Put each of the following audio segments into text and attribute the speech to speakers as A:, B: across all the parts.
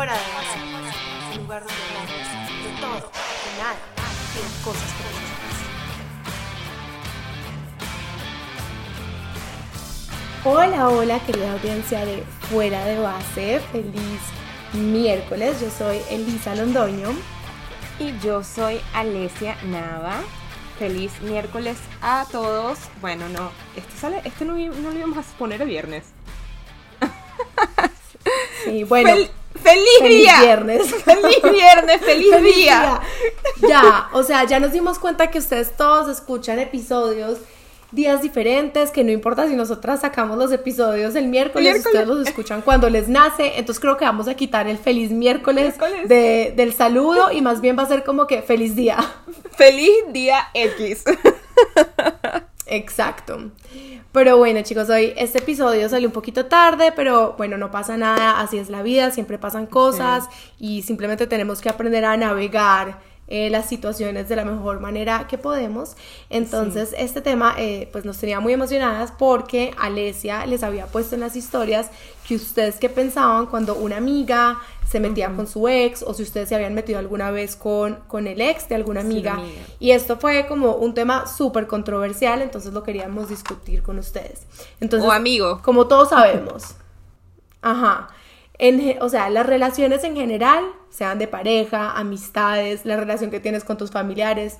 A: Fuera de base, un lugar donde hablamos de todo, de nada de cosas Hola, hola, querida audiencia de Fuera de Base. Feliz miércoles. Yo soy Elisa Londoño.
B: Y yo soy Alesia Nava. Feliz miércoles a todos. Bueno, no, este sale, este no, no lo íbamos a poner el viernes.
A: Sí, bueno.
B: ¡Feliz, día!
A: viernes!
B: ¡Feliz viernes! ¡Feliz, día!
A: Ya, o sea, ya nos dimos cuenta que ustedes todos escuchan episodios días diferentes, que no importa si nosotras sacamos los episodios el miércoles, ustedes los escuchan cuando les nace, entonces creo que vamos a quitar el feliz miércoles, De, del saludo y más bien va a ser como que feliz día.
B: Feliz día X.
A: Exacto. Pero bueno, chicos, hoy este episodio salió un poquito tarde, pero bueno, no pasa nada, así es la vida, siempre pasan cosas y simplemente tenemos que aprender a navegar eh, las situaciones de la mejor manera que podemos. Entonces, este tema eh, pues nos tenía muy emocionadas porque Alesia les había puesto en las historias que ustedes que pensaban cuando una amiga se metía con su ex o si ustedes se habían metido alguna vez con, con el ex de alguna amiga. Y esto fue como un tema súper controversial, entonces lo queríamos discutir con ustedes. Entonces,
B: o amigo.
A: Como todos sabemos. Ajá o sea, las relaciones en general, sean de pareja, amistades, la relación que tienes con tus familiares,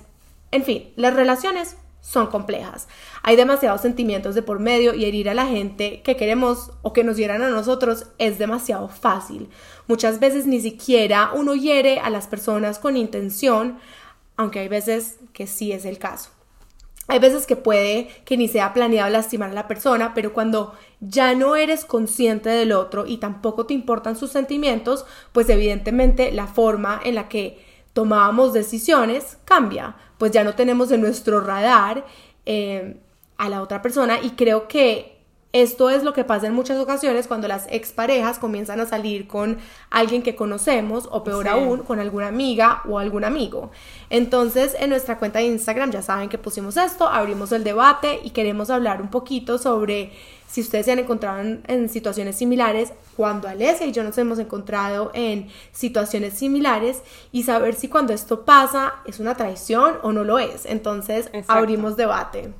A: en fin, las relaciones son complejas. Hay demasiados sentimientos de por medio y herir a la gente que queremos o que nos hieran a nosotros es demasiado fácil. Muchas veces ni siquiera uno hiere a las personas con intención, aunque hay veces que sí es el caso. Hay veces que puede que ni sea planeado lastimar a la persona, pero cuando ya no eres consciente del otro y tampoco te importan sus sentimientos, pues evidentemente la forma en la que tomábamos decisiones cambia, pues ya no tenemos en nuestro radar eh, a la otra persona y creo que esto es lo que pasa en muchas ocasiones cuando las exparejas comienzan a salir con alguien que conocemos o peor aún con alguna amiga o algún amigo. Entonces en nuestra cuenta de Instagram ya saben que pusimos esto, abrimos el debate y queremos hablar un poquito sobre si ustedes se han encontrado en, situaciones similares, cuando Alesia y yo nos hemos encontrado en situaciones similares y saber si cuando esto pasa es una traición o no lo es. Entonces abrimos debate.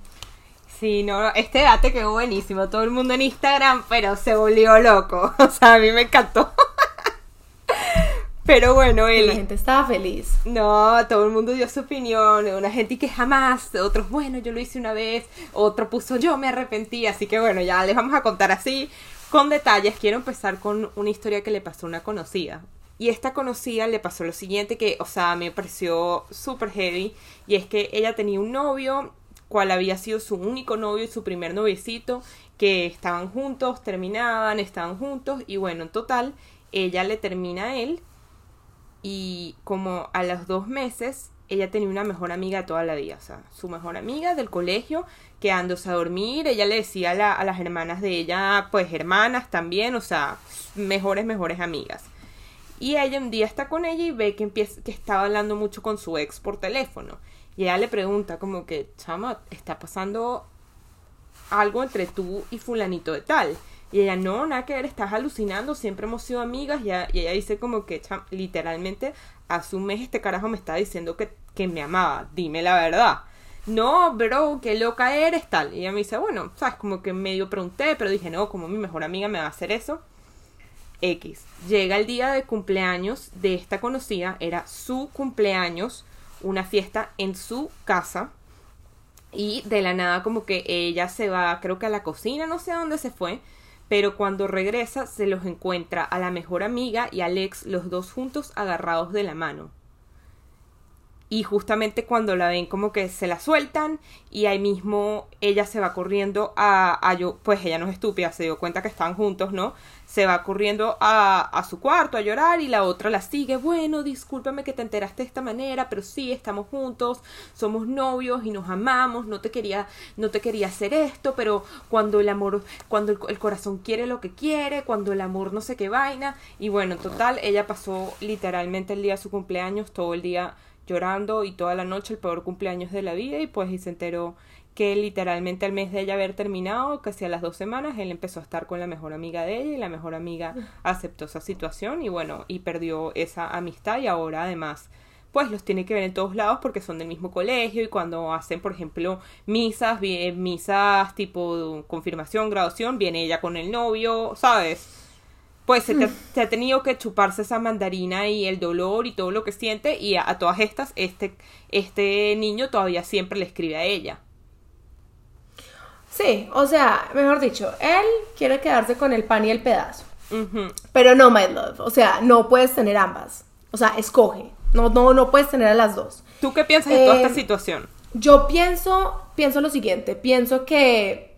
B: Sí, no, este debate quedó buenísimo. Todo el mundo en Instagram, pero se volvió loco. O sea, a mí me encantó. Pero bueno, él.
A: La gente estaba feliz.
B: No, todo el mundo dio su opinión. Una gente que jamás, otros, bueno, yo lo hice una vez. Otro puso, yo me arrepentí. Así que bueno, ya les vamos a contar así con detalles. Quiero empezar con una historia que le pasó a una conocida. Y esta conocida le pasó lo siguiente que, o sea, me pareció súper heavy. Y es que ella tenía un novio cual había sido su único novio y su primer noviecito, que estaban juntos, terminaban, estaban juntos y bueno, en total, ella le termina a él y como a los dos meses, ella tenía una mejor amiga toda la vida, o sea, su mejor amiga del colegio, quedándose a dormir, ella le decía a, las hermanas de ella, pues hermanas también, o sea, mejores, mejores amigas. Y ella un día está con ella y ve que, empieza, que estaba hablando mucho con su ex por teléfono. Y ella le pregunta como que, chama, está pasando algo entre tú y fulanito de tal. Y ella, no, nada que ver, estás alucinando, siempre hemos sido amigas. Y ella, dice como que, chama, literalmente, hace un mes este carajo me está diciendo que, que me amaba, dime la verdad. No, bro, qué loca eres, tal. Y ella me dice, bueno, sabes, como que medio pregunté, pero dije, no, como mi mejor amiga me va a hacer eso. X. Llega el día de cumpleaños de esta conocida, era su cumpleaños una fiesta en su casa y de la nada como que ella se va, creo que a la cocina, no sé a dónde se fue, pero cuando regresa se los encuentra a la mejor amiga y Alex los dos juntos agarrados de la mano. Y justamente cuando la ven como que se la sueltan y ahí mismo ella se va corriendo a, a yo, pues ella no es estúpida, se dio cuenta que están juntos, ¿no? Se va corriendo a, su cuarto a llorar y la otra la sigue. Bueno, discúlpame que te enteraste de esta manera, pero sí, estamos juntos, somos novios y nos amamos, no te quería, no te quería hacer esto, pero cuando el amor, cuando el, corazón quiere lo que quiere, cuando el amor no sé qué vaina. Y bueno, en total, ella pasó literalmente el día de su cumpleaños, todo el día llorando y toda la noche el peor cumpleaños de la vida y pues y se enteró que literalmente al mes de ella haber terminado, casi a las dos semanas, él empezó a estar con la mejor amiga de ella y la mejor amiga aceptó esa situación y bueno, y perdió esa amistad y ahora además pues los tiene que ver en todos lados porque son del mismo colegio y cuando hacen, por ejemplo, misas, misas tipo confirmación, graduación, viene ella con el novio, ¿sabes? Pues se, mm. ha tenido que chuparse esa mandarina y el dolor y todo lo que siente y a, todas estas, este, este niño todavía siempre le escribe a ella.
A: Sí, o sea, mejor dicho, él quiere quedarse con el pan y el pedazo. Pero no, my love. O sea, no puedes tener ambas. O sea, escoge. No, no, no puedes tener a las dos.
B: ¿Tú qué piensas de toda esta eh, situación?
A: Yo pienso, pienso lo siguiente, pienso que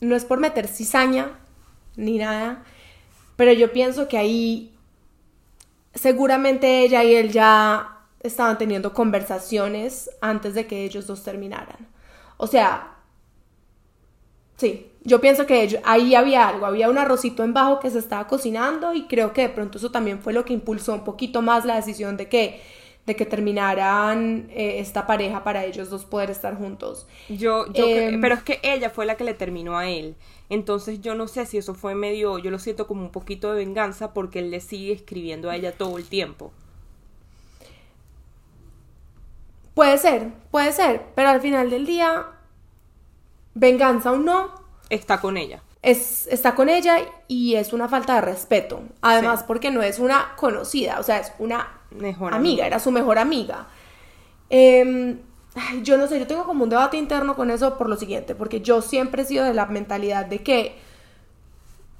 A: no es por meter cizaña ni nada, pero yo pienso que ahí seguramente ella y él ya estaban teniendo conversaciones antes de que ellos dos terminaran. O sea, sí, yo pienso que ahí había algo, había un arrocito en bajo que se estaba cocinando y creo que de pronto eso también fue lo que impulsó un poquito más la decisión de que de que terminaran eh, esta pareja para ellos dos poder estar juntos.
B: Yo, yo em, pero es que ella fue la que le terminó a él. Entonces yo no sé si eso fue medio, yo lo siento como un poquito de venganza porque él le sigue escribiendo a ella todo el tiempo.
A: Puede ser, puede ser, pero al final del día, venganza o no,
B: está con ella.
A: Es, está con ella y es una falta de respeto. Además, porque no es una conocida, o sea, es una mejor amiga, era su mejor amiga. Em, yo no sé, yo tengo como un debate interno con eso por lo siguiente, porque yo siempre he sido de la mentalidad de que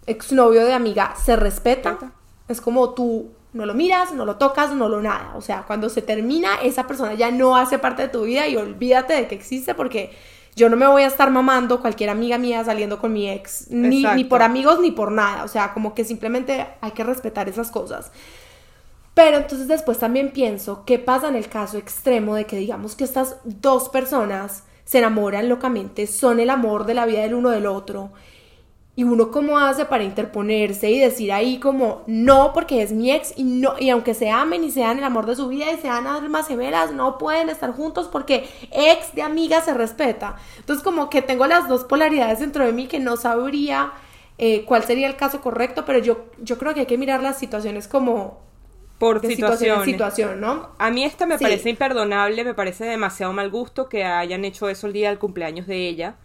A: exnovio de amiga se respeta. Es como tú no lo miras, no lo tocas, no lo nada. O sea, cuando se termina, esa persona ya no hace parte de tu vida y olvídate de que existe porque yo no me voy a estar mamando cualquier amiga mía saliendo con mi ex, ni, ni, por amigos ni por nada. O sea, como que simplemente hay que respetar esas cosas. Pero entonces después también pienso, ¿qué pasa en el caso extremo de que digamos que estas dos personas se enamoran locamente, son el amor de la vida del uno del otro y uno cómo hace para interponerse y decir ahí como no porque es mi ex y no y aunque se amen y sean el amor de su vida y sean almas gemelas no pueden estar juntos porque ex de amiga se respeta. Entonces como que tengo las dos polaridades dentro de mí que no sabría eh, cuál sería el caso correcto pero yo yo creo que hay que mirar las situaciones como
B: por situación
A: situación, ¿no?
B: A mí esta me parece imperdonable, me parece demasiado mal gusto que hayan hecho eso el día del cumpleaños de ella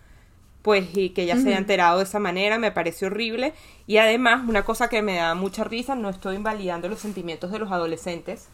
B: pues y que ella se haya enterado de esa manera me parece horrible. Y además una cosa que me da mucha risa no estoy invalidando los sentimientos de los adolescentes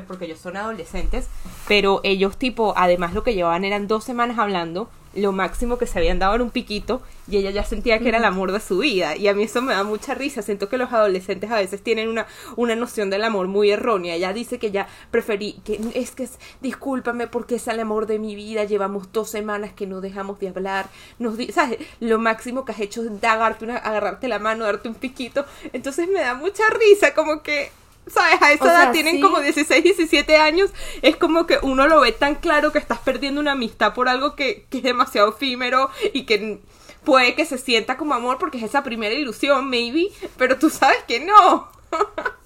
B: pues porque ellos son adolescentes pero ellos tipo además lo que llevaban eran dos semanas hablando lo máximo que se habían dado era un piquito y ella ya sentía que era el amor de su vida. Y a mí eso me da mucha risa. Siento que los adolescentes a veces tienen una, una noción del amor muy errónea. Ella dice que ya preferí que es que es, discúlpame porque es el amor de mi vida. Llevamos dos semanas que no dejamos de hablar. Nos ¿sabes? lo máximo que has hecho es dagarte una, agarrarte la mano darte un piquito. Entonces me da mucha risa como que ¿sabes? A esa edad tienen como 16, 17 años, es como que uno lo ve tan claro que estás perdiendo una amistad por algo que, que es demasiado efímero y que puede que se sienta como amor porque es esa primera ilusión, maybe, pero tú sabes que no.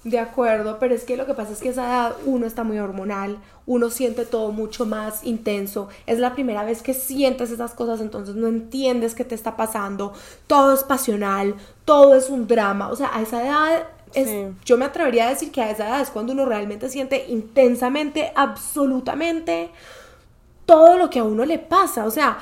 A: De acuerdo, pero es que lo que pasa es que a esa edad uno está muy hormonal, uno siente todo mucho más intenso, es la primera vez que sientes esas cosas, entonces no entiendes qué te está pasando, todo es pasional, todo es un drama, o sea, a esa edad yo me atrevería a decir que a esa edad es cuando uno realmente siente intensamente, absolutamente todo lo que a uno le pasa. O sea,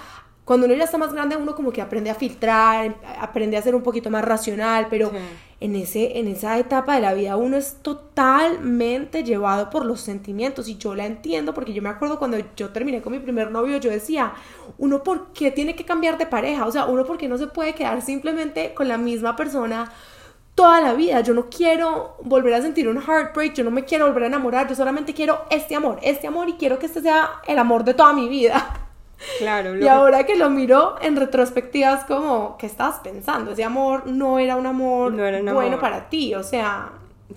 A: cuando uno ya está más grande, uno como que aprende a filtrar, aprende a ser un poquito más racional, pero en, ese, en esa etapa de la vida uno es totalmente llevado por los sentimientos y yo la entiendo porque yo me acuerdo cuando yo terminé con mi primer novio, yo decía, uno por qué tiene que cambiar de pareja, o sea, uno por qué no se puede quedar simplemente con la misma persona toda la vida. Yo no quiero volver a sentir un heartbreak, yo no me quiero volver a enamorar, yo solamente quiero este amor, este amor y quiero que este sea el amor de toda mi vida.
B: Claro.
A: y ahora que lo miro en retrospectiva es como, ¿qué estabas pensando? Ese amor no era un amor bueno para ti, o sea,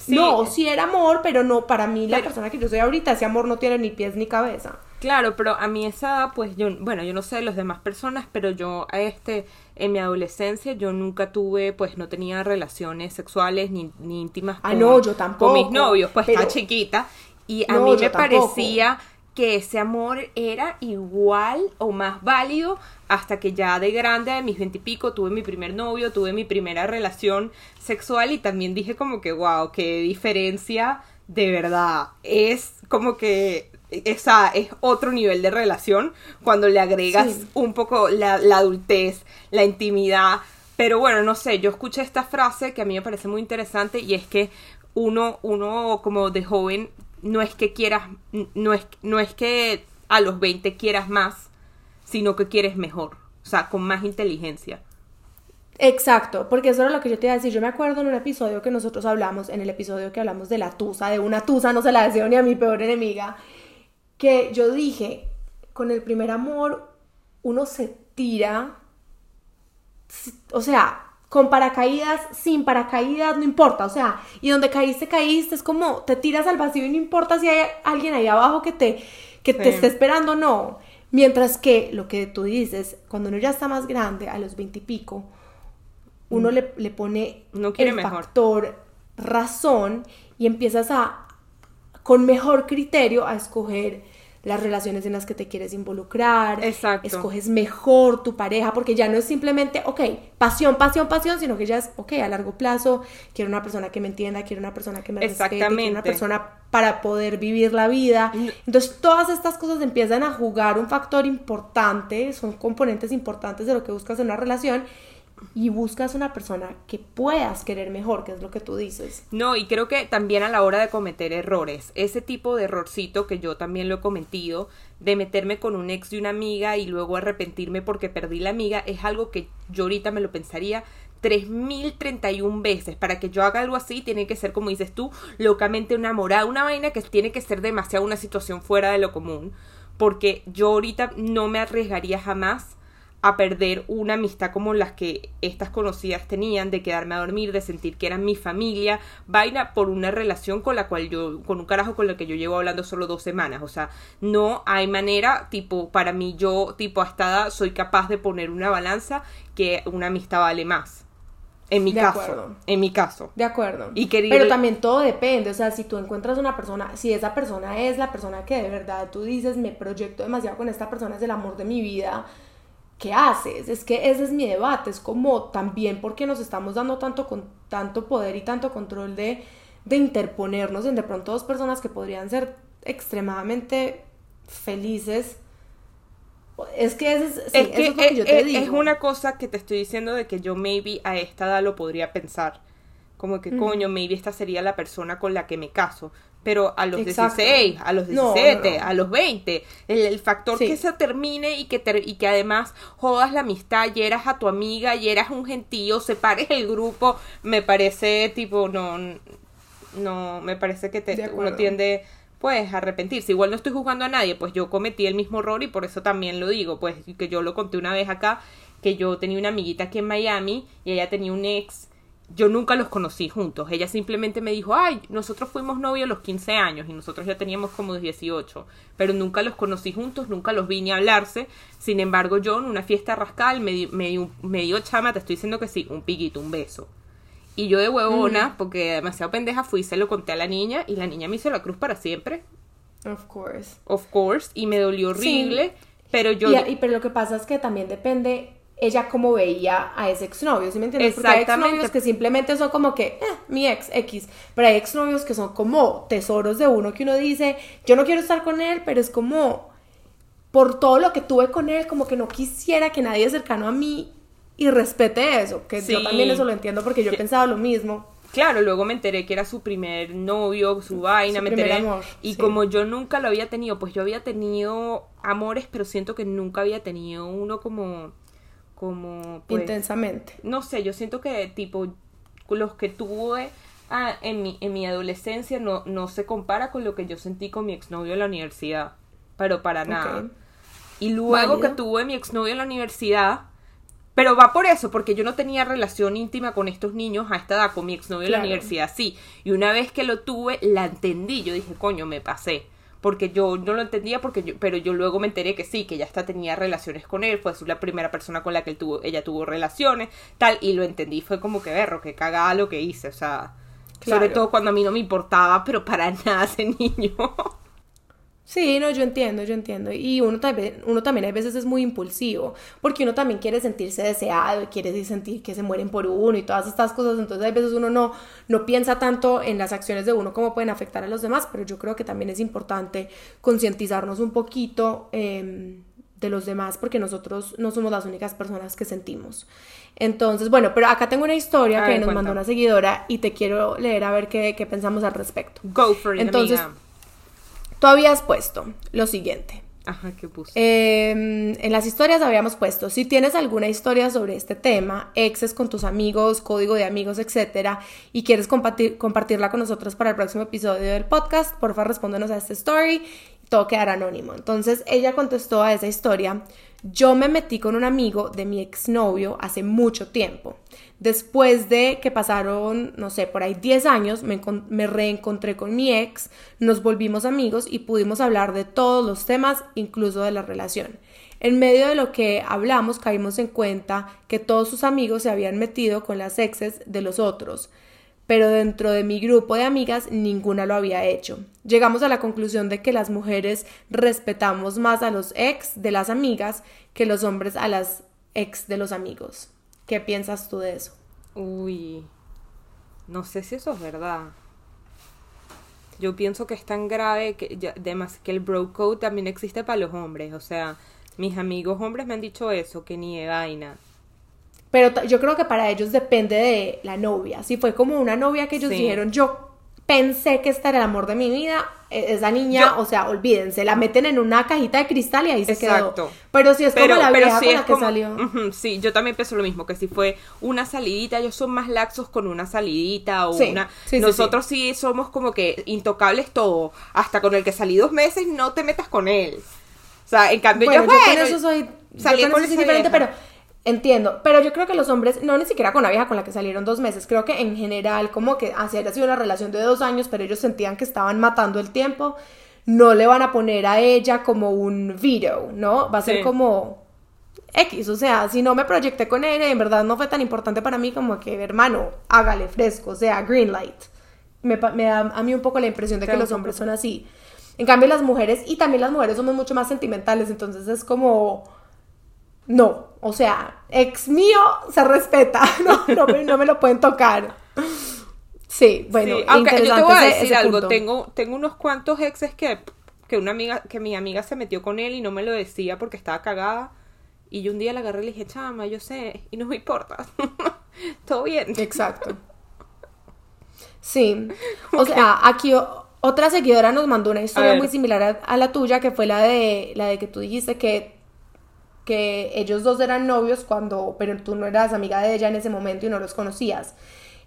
A: no, sí era amor, pero no para mí, la persona que yo soy ahorita, ese amor no tiene ni pies ni cabeza.
B: Claro, pero a mí esa, pues yo, bueno, yo no sé de las demás personas, pero yo a este, en mi adolescencia, yo nunca tuve, pues no tenía relaciones sexuales ni, ni íntimas
A: ah, no, yo tampoco,
B: con mis novios, pues estaba chiquita, y a mí me parecía que ese amor era igual o más válido hasta que ya de grande, de mis veintipico, tuve mi primer novio, tuve mi primera relación sexual y también dije como que, wow, qué diferencia de verdad. Es como que esa es otro nivel de relación cuando le agregas un poco la, la adultez, la intimidad. Pero bueno, no sé, yo escuché esta frase que a mí me parece muy interesante y es que uno, uno como de joven no es que quieras, no es, no es que a los 20 quieras más, sino que quieres mejor, o sea, con más inteligencia.
A: Exacto, porque eso era lo que yo te iba a decir. Yo me acuerdo en un episodio que nosotros hablamos, en el episodio que hablamos de la tusa, de una tusa, no se la deseo ni a mi peor enemiga, que yo dije, con el primer amor uno se tira, o sea, con paracaídas, sin paracaídas, no importa, o sea, y donde caíste, caíste, es como te tiras al vacío y no importa si hay alguien ahí abajo que te, que te esté esperando, no. Mientras que lo que tú dices, cuando uno ya está más grande, a los veintipico, uno mm. le, le, pone
B: no quiere el
A: factor razón y empiezas a, con mejor criterio, a escoger las relaciones en las que te quieres involucrar,
B: Exacto.
A: escoges mejor tu pareja, porque ya no es simplemente, ok, pasión, pasión, pasión, sino que ya es, ok, a largo plazo, quiero una persona que me entienda, quiero una persona que me respete, quiero una persona para poder vivir la vida. Entonces, todas estas cosas empiezan a jugar un factor importante, son componentes importantes de lo que buscas en una relación y buscas una persona que puedas querer mejor, que es lo que tú dices.
B: No, y creo que también a la hora de cometer errores, ese tipo de errorcito que yo también lo he cometido, de meterme con un ex de una amiga y luego arrepentirme porque perdí la amiga, es algo que yo ahorita me lo pensaría 3031 veces. Para que yo haga algo así, tiene que ser, como dices tú, locamente enamorada, una vaina que tiene que ser demasiado una situación fuera de lo común. Porque yo ahorita no me arriesgaría jamás a perder una amistad como las que estas conocidas tenían, de quedarme a dormir, de sentir que eran mi familia, vaina por una relación con la cual yo, con un carajo con el que yo llevo hablando solo dos semanas. O sea, no hay manera, tipo, para mí yo, tipo, hasta soy capaz de poner una balanza que una amistad vale más. En mi caso. En mi caso.
A: De acuerdo. Y Pero también todo depende. O sea, si tú encuentras una persona, si esa persona es la persona que de verdad tú dices, me proyecto demasiado con esta persona, es el amor de mi vida ¿qué haces? Es que ese es mi debate, es como también porque nos estamos dando tanto, con, tanto poder y tanto control de, de interponernos en de pronto dos personas que podrían ser extremadamente felices. Es que, es, es, que
B: lo que yo te digo. es una cosa que te estoy diciendo de que yo maybe a esta edad lo podría pensar. Como que, coño, maybe esta sería la persona con la que me caso pero a los 16, a los 17, a los 20, el, factor que se termine y que, y que además jodas la amistad, y eras a tu amiga, y eras un gentío, separes el grupo, me parece tipo, no, no, me parece que te, uno tiende pues a arrepentirse. Igual no estoy juzgando a nadie, pues yo cometí el mismo error y por eso también lo digo, pues que yo lo conté una vez acá, que yo tenía una amiguita aquí en Miami y ella tenía un ex yo nunca los conocí juntos. Ella simplemente me dijo, ay, nosotros fuimos novios a los 15 años y nosotros ya teníamos como 18, pero nunca los conocí juntos, nunca los vi ni hablarse. Sin embargo, yo en una fiesta rascal me, me, dio chama, te estoy diciendo que sí, un piquito, un beso. Y yo de huevona, porque demasiado pendeja fui, se lo conté a la niña y la niña me hizo la cruz para siempre.
A: Of course.
B: Of course. Y me dolió horrible. Pero yo...
A: y, pero lo que pasa es que también depende ella como veía a ese exnovio, ¿sí me entiendes? Porque hay exnovios que simplemente son como que, eh, mi ex, X, pero hay exnovios que son como tesoros de uno que uno dice, yo no quiero estar con él, pero es como, por todo lo que tuve con él, como que no quisiera que nadie cercano a mí y respete eso, que yo también eso lo entiendo porque yo he pensado lo mismo.
B: Claro, luego me enteré que era su primer novio, su vaina, me enteré. Amor, y como yo nunca lo había tenido, pues yo había tenido amores, pero siento que nunca había tenido uno como como...
A: Pues, Intensamente.
B: No sé, yo siento que tipo los que tuve ah, en, mi, en mi adolescencia no, no se compara con lo que yo sentí con mi exnovio en la universidad, pero para nada. Y luego que tuve mi exnovio en la universidad, pero va por eso, porque yo no tenía relación íntima con estos niños a esta edad, con mi exnovio en la universidad, sí. Y una vez que lo tuve, la entendí. Yo dije, coño, me pasé porque yo no lo entendía, porque yo, pero yo luego me enteré que sí, que ya hasta tenía relaciones con él, fue la primera persona con la que él tuvo, ella tuvo relaciones, tal, y lo entendí, fue como que berro, que cagada lo que hice, o sea, sobre todo cuando a mí no me importaba, pero para nada ese niño.
A: Sí, no, yo entiendo, yo entiendo. Y uno también, uno también a veces es muy impulsivo, porque uno también quiere sentirse deseado y quiere sentir que se mueren por uno y todas estas cosas. Entonces a veces uno no, no piensa tanto en las acciones de uno como pueden afectar a los demás, pero yo creo que también es importante concientizarnos un poquito em, de los demás, porque nosotros no somos las únicas personas que sentimos. Entonces, bueno, pero acá tengo una historia que nos mandó una seguidora y te quiero leer a ver qué, qué pensamos al respecto.
B: Go for it,
A: Entonces, Tú habías puesto lo siguiente.
B: Ajá, ¿qué puse?
A: Em, en las historias habíamos puesto, si tienes alguna historia sobre este tema, exes con tus amigos, código de amigos, etcétera, y quieres compartir, compartirla con nosotros para el próximo episodio del podcast, porfa respóndenos a esta story, todo quedará anónimo. Entonces ella contestó a esa historia, yo me metí con un amigo de mi exnovio hace mucho tiempo. Después de que pasaron, no sé, por ahí 10 años, me, reencontré con mi ex, nos volvimos amigos y pudimos hablar de todos los temas, incluso de la relación. En medio de lo que hablamos, caímos en cuenta que todos sus amigos se habían metido con las exes de los otros, pero dentro de mi grupo de amigas ninguna lo había hecho. Llegamos a la conclusión de que las mujeres respetamos más a los ex de las amigas que los hombres a las ex de los amigos. ¿Qué piensas tú de eso?
B: Uy, no sé si eso es verdad. Yo pienso que es tan grave que, además, que el bro code también existe para los hombres. O sea, mis amigos hombres me han dicho eso, que ni de vaina.
A: Pero yo creo que para ellos depende de la novia. Si fue como una novia que ellos dijeron, yo pensé que este era el amor de mi vida, e, esa niña, o sea, olvídense, la meten en una cajita de cristal y ahí se Exacto. quedó. Pero si es como la vieja con la que salió.
B: sí, yo también pienso lo mismo, que si fue una salidita, ellos son más laxos con una salidita o una... Nosotros sí, somos como que intocables todo, hasta con el que salí dos meses no te metas con él. O sea, en cambio yo, bueno,
A: con eso soy... Salí con, eso diferente, pero Entiendo, pero yo creo que los hombres, no ni siquiera con la vieja con la que salieron dos meses, creo que en general, como que así haya sido una relación de dos años, pero ellos sentían que estaban matando el tiempo, no le van a poner a ella como un video, ¿no? Va a ser como X, o sea, si no me proyecté con ella y en verdad no fue tan importante para mí como que, hermano, hágale fresco, o sea, green light. Me, da a mí un poco la impresión de que los hombres son así. En cambio, las mujeres, y también las mujeres somos mucho más sentimentales, entonces es como no, o sea, ex mío se respeta, no, no, me, lo pueden tocar. Sí, bueno,
B: aunque yo te voy a decir algo, tengo, tengo unos cuantos exes que, que una amiga, que mi amiga se metió con él y no me lo decía porque estaba cagada. Y yo un día la agarré y le dije, chama, yo sé, y no me importa. Todo bien.
A: Exacto. Sí. O sea, aquí otra seguidora nos mandó una historia muy similar a, a, la tuya, que fue la de la de que tú dijiste que que ellos dos eran novios cuando, pero tú no eras amiga de ella en ese momento y no los conocías.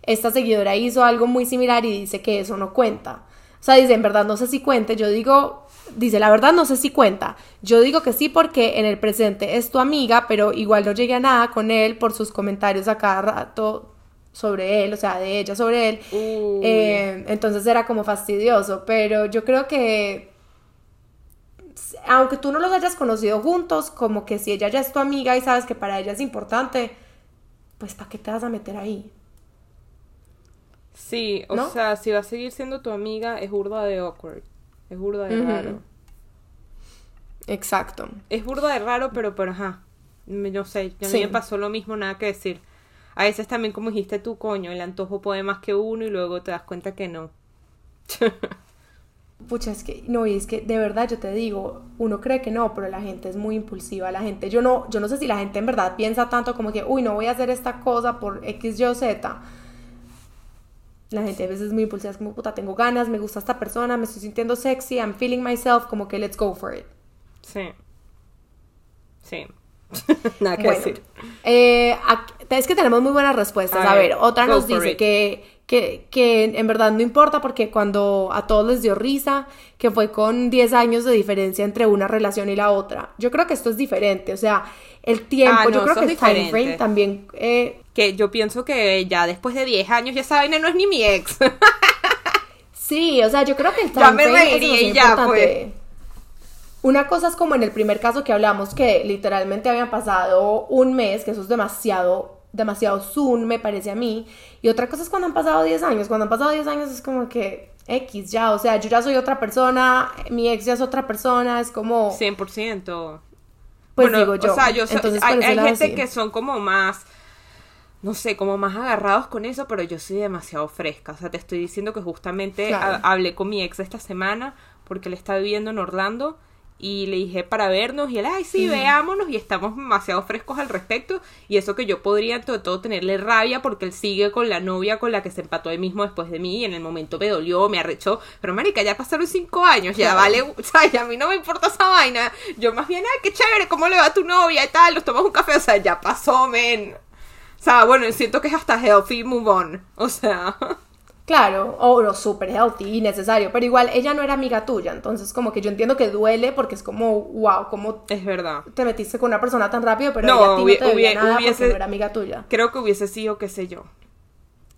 A: Esta seguidora hizo algo muy similar y dice que eso no cuenta. O sea, dice, en verdad no sé si cuente. Yo digo, dice, la verdad no sé si cuenta. Yo digo que sí porque en el presente es tu amiga, pero igual no llegué a nada con él por sus comentarios a cada rato sobre él, o sea, de ella sobre él. Eh, entonces era como fastidioso, pero yo creo que aunque tú no los hayas conocido juntos, como que si ella ya es tu amiga y sabes que para ella es importante, pues ¿para qué te vas a meter ahí?
B: Sí, o sea, si va a seguir siendo tu amiga, es burda de awkward. Es burda de raro.
A: Exacto.
B: Es burda de raro, pero, pero ajá. No sé, a mí me pasó lo mismo, nada que decir. A veces también, como dijiste tú, coño, el antojo puede más que uno y luego te das cuenta que no.
A: Pucha, es que, no, y es que de verdad yo te digo, uno cree que no, pero la gente es muy impulsiva, la gente, yo no, yo no sé si la gente en verdad piensa tanto como que, uy, no voy a hacer esta cosa por X, Y o Z. La gente a veces es muy impulsiva, es como, puta, tengo ganas, me gusta esta persona, me estoy sintiendo sexy, I'm feeling myself, como que let's go for it.
B: Sí. Sí. Nada que decir.
A: Eh, es que tenemos muy buenas respuestas. A, ver, otra nos dice que que, que, en verdad no importa porque cuando a todos les dio risa, que fue con 10 años de diferencia entre una relación y la otra. Yo creo que esto es diferente, o sea, el tiempo, ah, yo creo que el time frame también... Eh,
B: que yo pienso que ya después de 10 años ya saben, no es ni mi ex.
A: sí, o sea, yo creo que el time frame es ya, importante. Pues. Una cosa es como en el primer caso que hablamos, que literalmente habían pasado un mes, que eso es demasiado demasiado soon, me parece a mí. Y otra cosa es cuando han pasado 10 años. Cuando han pasado 10 años es como que X ya, o sea, yo ya soy otra persona, mi ex ya es otra persona, es como...
B: 100%.
A: Pues
B: Bueno,
A: digo yo.
B: O sea, yo soy-
A: entonces
B: hay, hay gente
A: sí.
B: que son como más, no sé, como más agarrados con eso, pero yo soy demasiado fresca. O sea, te estoy diciendo que justamente
A: Claro.
B: hablé con mi ex esta semana porque él está viviendo en Orlando y le dije para vernos y él, ay, sí, veámonos y estamos demasiado frescos al respecto. Y eso que yo podría, ante todo, tenerle rabia porque él sigue con la novia con la que se empató él mismo después de mí y en el momento me dolió, me arrechó. Pero, marica, ya pasaron cinco años, ya vale, o sea, ya a mí no me importa esa vaina. Yo más bien, ay, qué chévere, ¿cómo le va a tu novia y tal? Nos tomamos un café, o sea, ya pasó, men. O sea, bueno, siento que es hasta healthy move on. O sea,
A: Claro, o no, súper healthy y necesario, pero igual ella no era amiga tuya, entonces como que yo entiendo que duele porque es como, wow, ¿cómo
B: es verdad.
A: te metiste con una persona tan rápido? Pero
B: No,
A: ella a ti no te debía nada
B: hubiese-
A: porque no era amiga tuya.
B: Creo que hubiese sido, qué sé yo.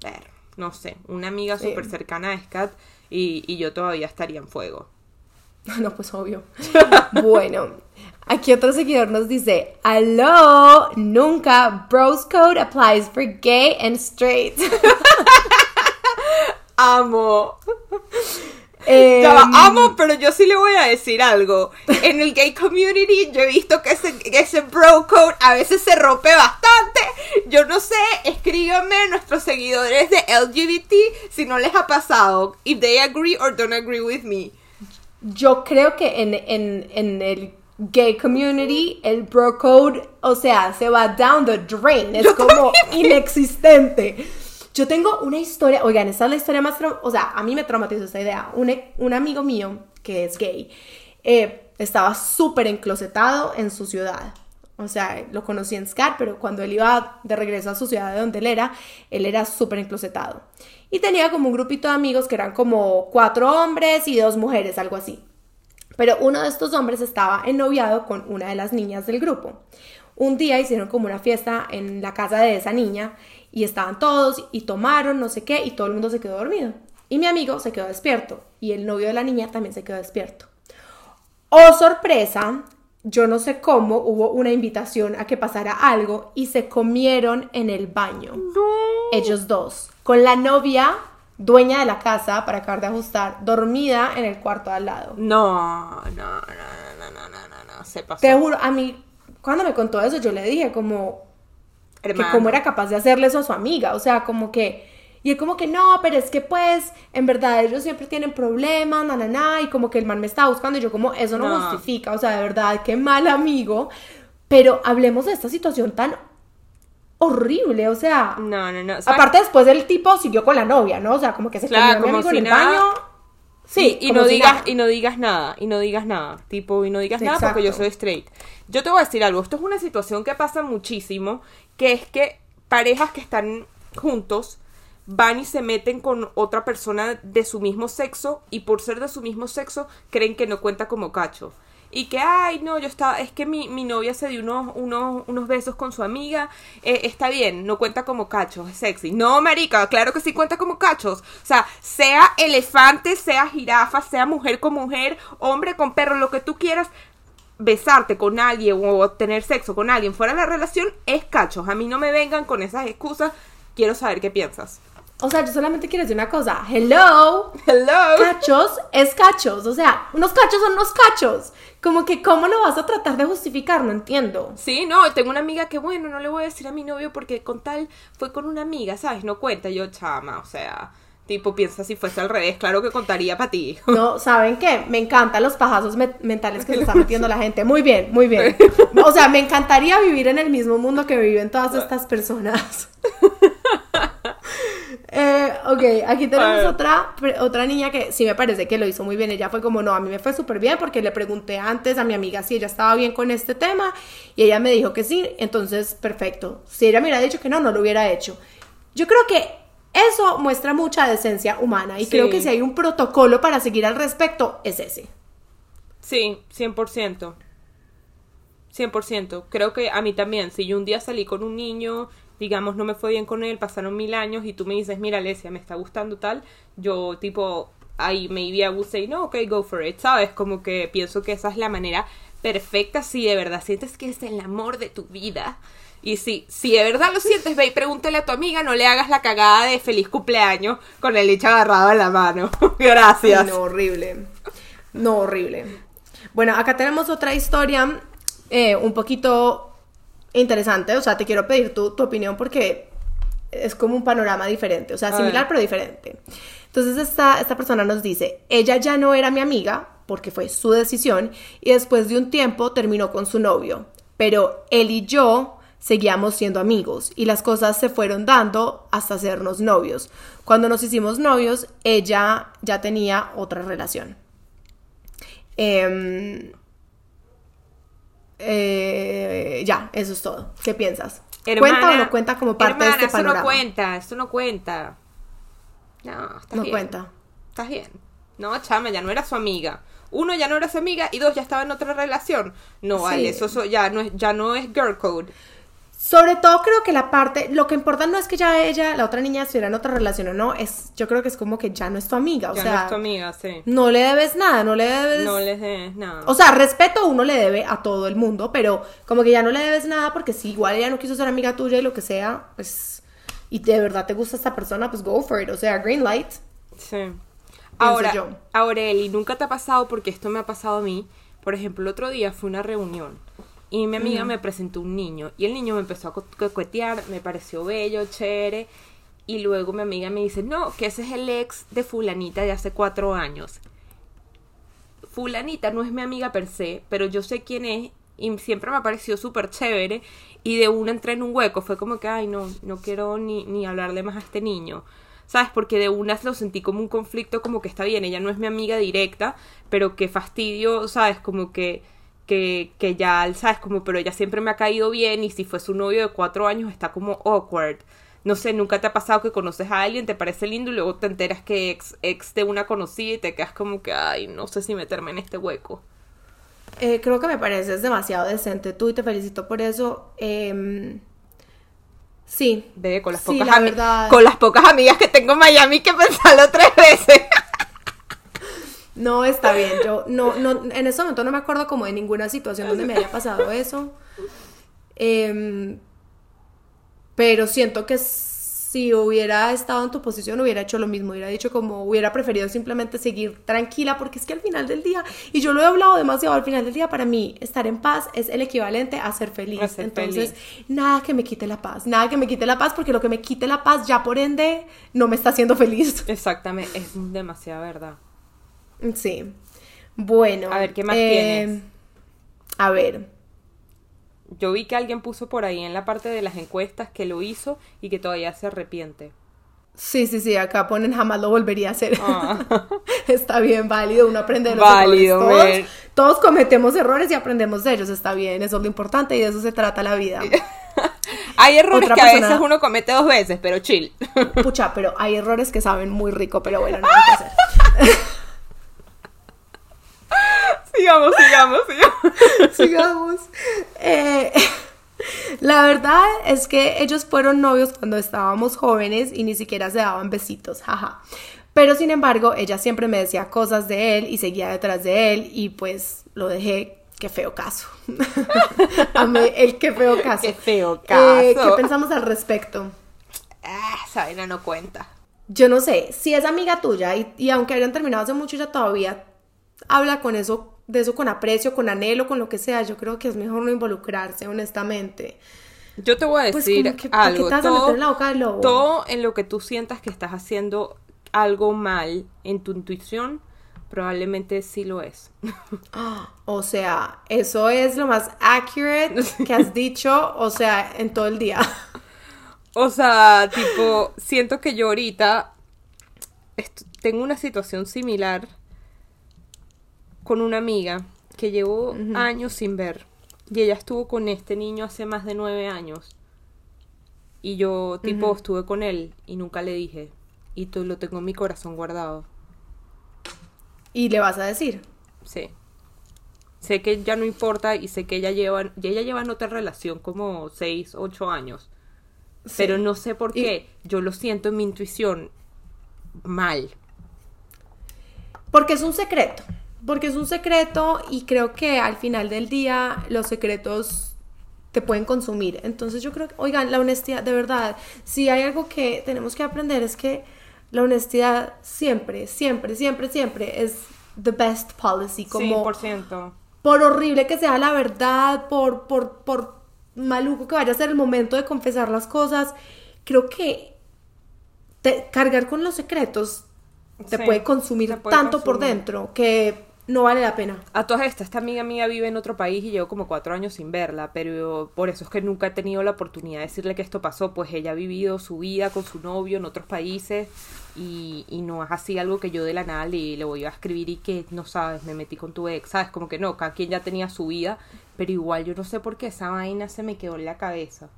B: Ver, no sé, una amiga
A: Sí.
B: súper cercana a Scat y, y yo todavía estaría en fuego.
A: No, pues obvio. bueno, aquí otro seguidor nos dice, aló, nunca, bros code applies for gay and straight.
B: Amo.
A: Eh,
B: Ya va, amo, pero yo sí le voy a decir algo. En el gay community yo he visto que ese, que ese bro code a veces se rompe bastante. Yo no sé, escríbanme nuestros seguidores de LGBT si no les ha pasado. If they agree or don't agree with me.
A: Yo creo que en, en, en el gay community el bro code, o sea, se va down the drain, es
B: Yo
A: como
B: también.
A: inexistente. Yo tengo una historia, oigan, esta es la historia más, o sea, a mí me traumatizó esta idea. Un, e- un amigo mío que es gay eh, estaba súper enclosetado en su ciudad. O sea, lo conocí en SCAR, pero cuando él iba de regreso a su ciudad de donde él era, él era súper enclosetado. Y tenía como un grupito de amigos que eran como cuatro hombres y dos mujeres, algo así. Pero uno de estos hombres estaba ennoviado con una de las niñas del grupo. Un día hicieron como una fiesta en la casa de esa niña y estaban todos y tomaron no sé qué y todo el mundo se quedó dormido. Y mi amigo se quedó despierto y el novio de la niña también se quedó despierto. Oh, sorpresa, yo no sé cómo hubo una invitación a que pasara algo y se comieron en el baño. Ellos dos, con la novia, dueña de la casa, para acabar de ajustar, dormida en el cuarto de al lado.
B: No, no, no, no, no, no, no, no, se pasó.
A: Te juro, a mí, cuando me contó eso, yo le dije como que
B: Hermano.
A: cómo era capaz de hacerle eso a su amiga, o sea, como que, y él como que no, pero es que pues, en verdad ellos siempre tienen problemas, na, na, na, y como que el man me estaba buscando, y yo como, eso no,
B: No.
A: justifica, o sea, de verdad, qué mal amigo, pero hablemos de esta situación tan horrible, o sea,
B: No, no, no. ¿sabes?
A: aparte después el tipo siguió con la novia, ¿no? O sea, como que se
B: Claro,
A: comió a mi amigo en el baño. Sí,
B: y no
A: si
B: digas
A: nada.
B: y no digas nada y no digas nada tipo y no digas nada porque yo soy straight. Yo te voy a decir algo esto es una situación que pasa muchísimo que es que parejas que están juntos van y se meten con otra persona de su mismo sexo y por ser de su mismo sexo creen que no cuenta como cacho y que, ay, no, yo estaba, es que mi, mi novia se dio unos, unos, unos besos con su amiga, eh, está bien, no cuenta como cachos, es sexy. No, marica, claro que sí cuenta como cachos. O sea, sea elefante, sea jirafa, sea mujer con mujer, hombre con perro, lo que tú quieras, besarte con alguien o tener sexo con alguien fuera de la relación es cachos. A mí no me vengan con esas excusas, quiero saber qué piensas.
A: O sea, yo solamente quiero decir una cosa. Hello.
B: Hello.
A: Cachos es cachos. O sea, unos cachos son unos cachos. Como que, ¿cómo lo vas a tratar de justificar? No entiendo.
B: Sí, no, tengo una amiga que, bueno, no le voy a decir a mi novio porque con tal fue con una amiga, ¿sabes? No cuenta, yo chama, o sea, tipo, piensa si fuese al revés, claro que contaría para ti.
A: No, ¿saben qué? Me encantan los pajazos me- mentales que se está metiendo la gente. Muy bien, muy bien. O sea, me encantaría vivir en el mismo mundo que viven todas estas personas. Eh, ok, aquí tenemos otra, otra niña que sí me parece que lo hizo muy bien. Ella fue como, no, a mí me fue súper bien porque le pregunté antes a mi amiga si ella estaba bien con este tema y ella me dijo que sí, entonces perfecto. Si ella me hubiera dicho que no, no lo hubiera hecho. Yo creo que eso muestra mucha decencia humana y
B: Sí.
A: creo que si hay un protocolo para seguir al respecto, es ese.
B: Sí, 100%. 100%. Creo que a mí también, si yo un día salí con un niño, digamos, no me fue bien con él, pasaron mil años y tú me dices, mira, Alesia, me está gustando tal, yo tipo, ahí maybe I would say, no, ok, go for it, ¿sabes? Como que pienso que esa es la manera perfecta si de verdad sientes que es el amor de tu vida. Y si, si de verdad lo sientes, ve y pregúntale a tu amiga, no le hagas la cagada de feliz cumpleaños con el leche agarrado en la mano. Gracias.
A: No, horrible. No, horrible. Bueno, acá tenemos otra historia eh, un poquito interesante. O sea, te quiero pedir tu, tu opinión porque es como un panorama diferente. O sea, similar pero diferente. Entonces esta, esta persona nos dice, ella ya no era mi amiga porque fue su decisión y después de un tiempo terminó con su novio. Pero él y yo seguíamos siendo amigos y las cosas se fueron dando hasta hacernos novios. Cuando nos hicimos novios, ella ya tenía otra relación. Em, eh, ya, eso es todo. ¿Qué piensas? ¿Cuenta o no cuenta como parte
B: hermana,
A: de este panorama?
B: Eso no cuenta, eso no cuenta. No, está
A: No
B: bien.
A: cuenta.
B: Estás bien. No, chama, ya no era su amiga. Uno, ya no era su amiga y dos, ya estaba en otra relación. No, vale,
A: Sí.
B: eso, eso ya no es, ya no es girl code.
A: Sobre todo creo que la parte, lo que importa no es que ya ella, la otra niña, estuviera en otra relación o no, es, yo creo que es como que ya no es tu amiga, o
B: Ya
A: sea,
B: no es tu amiga, sí.
A: no le debes nada, no le debes...
B: No les des nada.
A: O sea, respeto uno le debe a todo el mundo, pero como que ya no le debes nada porque si igual ella no quiso ser amiga tuya y lo que sea, pues, y de verdad te gusta esta persona, pues go for it, o sea, green light.
B: Sí. Ahora,
A: yo.
B: Aureli, ¿nunca te ha pasado? Porque esto me ha pasado a mí. Por ejemplo, el otro día fue una reunión y mi amiga me presentó un niño y el niño me empezó a co- coquetear, me pareció bello, chévere. Y luego mi amiga me dice, no, que ese es el ex de fulanita de hace cuatro años. Fulanita no es mi amiga per se, pero yo sé quién es y siempre me ha parecido súper chévere y de una entré en un hueco, fue como que, ay, no, no quiero ni, ni hablarle más a este niño. ¿Sabes? Porque de una lo sentí como un conflicto, como que está bien, ella no es mi amiga directa, pero qué fastidio, ¿sabes? Como que, que, que ya, ¿sabes? Como, pero ella siempre me ha caído bien y si fue su novio de cuatro años está como awkward. No sé, nunca te ha pasado que conoces a alguien, te parece lindo y luego te enteras que ex, ex de una conocida y te quedas como que, ay, no sé si meterme en este hueco.
A: Eh, creo que me pareces demasiado decente tú y te felicito por eso. Em, sí.
B: Ve, con las,
A: Sí,
B: pocas
A: la verdad.
B: con las pocas amigas que tengo en Miami que pensarlo tres veces.
A: No, está bien. Yo no, no, en este momento no me acuerdo como de ninguna situación donde me haya pasado eso. Em, pero siento que si hubiera estado en tu posición hubiera hecho lo mismo. Hubiera dicho como hubiera preferido simplemente seguir tranquila porque es que al final del día, y yo lo he hablado demasiado, al final del día para mí estar en paz es el equivalente a ser feliz.
B: A ser
A: Entonces,
B: feliz.
A: nada que me quite la paz. Nada que me quite la paz porque lo que me quite la paz ya por ende no me está haciendo feliz.
B: Exactamente, es demasiada verdad.
A: Sí. Bueno.
B: A ver, ¿qué más
A: eh,
B: tienes?
A: A ver.
B: Yo vi que alguien puso por ahí en la parte de las encuestas que lo hizo y que todavía se arrepiente.
A: Sí, sí, sí, acá ponen jamás lo volvería a hacer.
B: Ah.
A: está bien, válido, uno aprende de los
B: Válido,
A: errores. Todos, todos cometemos errores y aprendemos de ellos, está bien, eso es lo importante y de eso se trata la vida.
B: Hay errores
A: Otra
B: que a veces uno comete dos veces, pero chill.
A: Pucha, pero hay errores que saben muy rico, pero bueno, nada que hacer.
B: Sigamos, sigamos, sigamos.
A: Sigamos. Eh, la verdad es que ellos fueron novios cuando estábamos jóvenes y ni siquiera se daban besitos, jaja. Pero sin embargo, ella siempre me decía cosas de él y seguía detrás de él y pues lo dejé. Qué feo caso. Amé el qué feo caso.
B: Qué feo
A: Eh,
B: caso.
A: ¿Qué pensamos al respecto?
B: Ah, esa vaina no cuenta.
A: Yo no sé, si es amiga tuya y, y aunque hayan terminado hace mucho, ella todavía habla con eso, de eso con aprecio, con anhelo, con lo que sea, yo creo que es mejor no involucrarse, honestamente.
B: Yo te voy a
A: Pues
B: decir
A: como que, ¿para qué
B: algo. todo,
A: meter en la boca del lobo?
B: todo en lo que tú sientas que estás haciendo algo mal en tu intuición, probablemente sí lo es.
A: O sea, eso es lo más accurate que has dicho, o sea, en todo el día.
B: O sea, tipo, siento que yo ahorita tengo una situación similar con una amiga que llevo años sin ver. Y ella estuvo con este niño hace más de nueve años. Y yo, tipo, estuve con él y nunca le dije. Y tú lo tengo en mi corazón guardado.
A: Y le vas a decir.
B: Sí. Sé que ya no importa y sé que ella lleva, y ella lleva en otra relación como seis, ocho años. Pero no sé por
A: Y-
B: qué. Yo lo siento en mi intuición mal.
A: Porque es un secreto. Porque es un secreto y creo que al final del día los secretos te pueden consumir. Entonces yo creo que, oigan, la honestidad, de verdad, si hay algo que tenemos que aprender es que la honestidad siempre, siempre, siempre, siempre es the best policy. Como,
B: 100%.
A: Por horrible que sea la verdad, por, por, por maluco que vaya a ser el momento de confesar las cosas, creo que cargar con los secretos te puede consumir tanto por dentro que no vale la pena.
B: A todas estas, esta amiga mía vive en otro país y llevo como cuatro años sin verla, pero por eso es que nunca he tenido la oportunidad de decirle que esto pasó, pues ella ha vivido su vida con su novio en otros países y, y no es así algo que yo de la nada le, le voy a escribir y que no sabes, me metí con tu ex, sabes, como que no, cada quien ya tenía su vida, pero igual yo no sé por qué esa vaina se me quedó en la cabeza.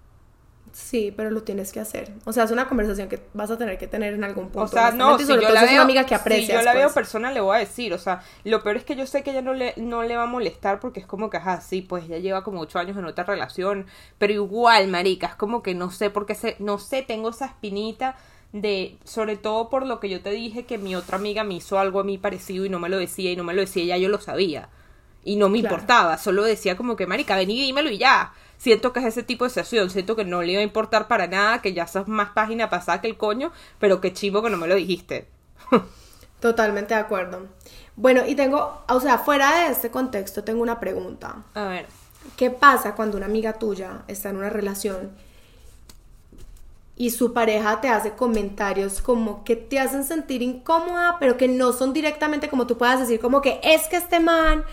A: Sí, pero lo tienes que hacer. O sea, es una conversación que vas a tener que tener en algún punto.
B: O sea, no, si yo la veo, una amiga que aprecias, si yo la veo persona, le voy a decir. O sea, lo peor es que yo sé que ella no le, no le va a molestar porque es como que, ajá, sí, pues ya lleva como ocho años en otra relación. Pero igual, marica, es como que no sé por qué, se, no sé, tengo esa espinita de, sobre todo por lo que yo te dije, que mi otra amiga me hizo algo a mí parecido y no me lo decía y no me lo decía, ya yo lo sabía. Y no me importaba, solo decía como que, marica, vení y dímelo y ya siento que es ese tipo de sesión, siento que no le iba a importar para nada, que ya sos más página pasada que el coño, pero qué chivo que no me lo dijiste.
A: Totalmente de acuerdo. Bueno, y tengo, o sea, fuera de este contexto, tengo una pregunta.
B: A ver.
A: ¿Qué pasa cuando una amiga tuya está en una relación y su pareja te hace comentarios como que te hacen sentir incómoda, pero que no son directamente como tú puedas decir, como que es que este man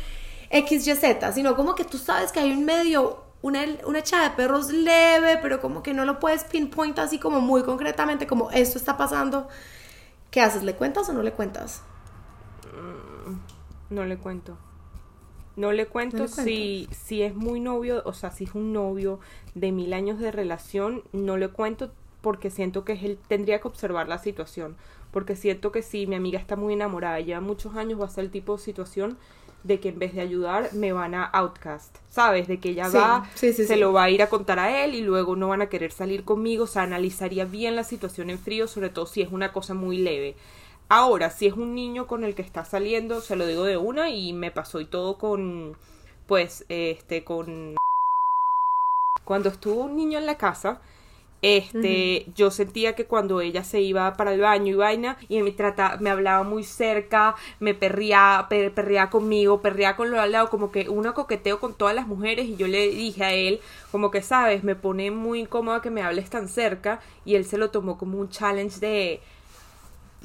A: XYZ, sino como que tú sabes que hay un medio una, una echada de perros leve, pero como que no lo puedes pinpoint así como muy concretamente, como esto está pasando. ¿Qué haces? ¿Le cuentas o no le cuentas?
B: Mm, no le cuento. No le cuento si, si es muy novio, o sea, si es un novio de mil años de relación, no le cuento porque siento que él tendría que observar la situación. Porque siento que si mi amiga está muy enamorada, lleva muchos años, va a ser el tipo de situación de que en vez de ayudar me van a outcast, ¿sabes? De que ella va, se lo va a ir a contar a él y luego no van a querer salir conmigo, o sea, analizaría bien la situación en frío, sobre todo si es una cosa muy leve. Ahora, si es un niño con el que está saliendo, se lo digo de una y me pasó y todo con, pues, este, con... Cuando estuvo un niño en la casa, este, yo sentía que cuando ella se iba para el baño y vaina, y me trataba, me hablaba muy cerca, me perría, perría conmigo, perría con lo al lado, como que uno coqueteo con todas las mujeres, y yo le dije a él, como que sabes, me pone muy incómoda que me hables tan cerca, y él se lo tomó como un challenge de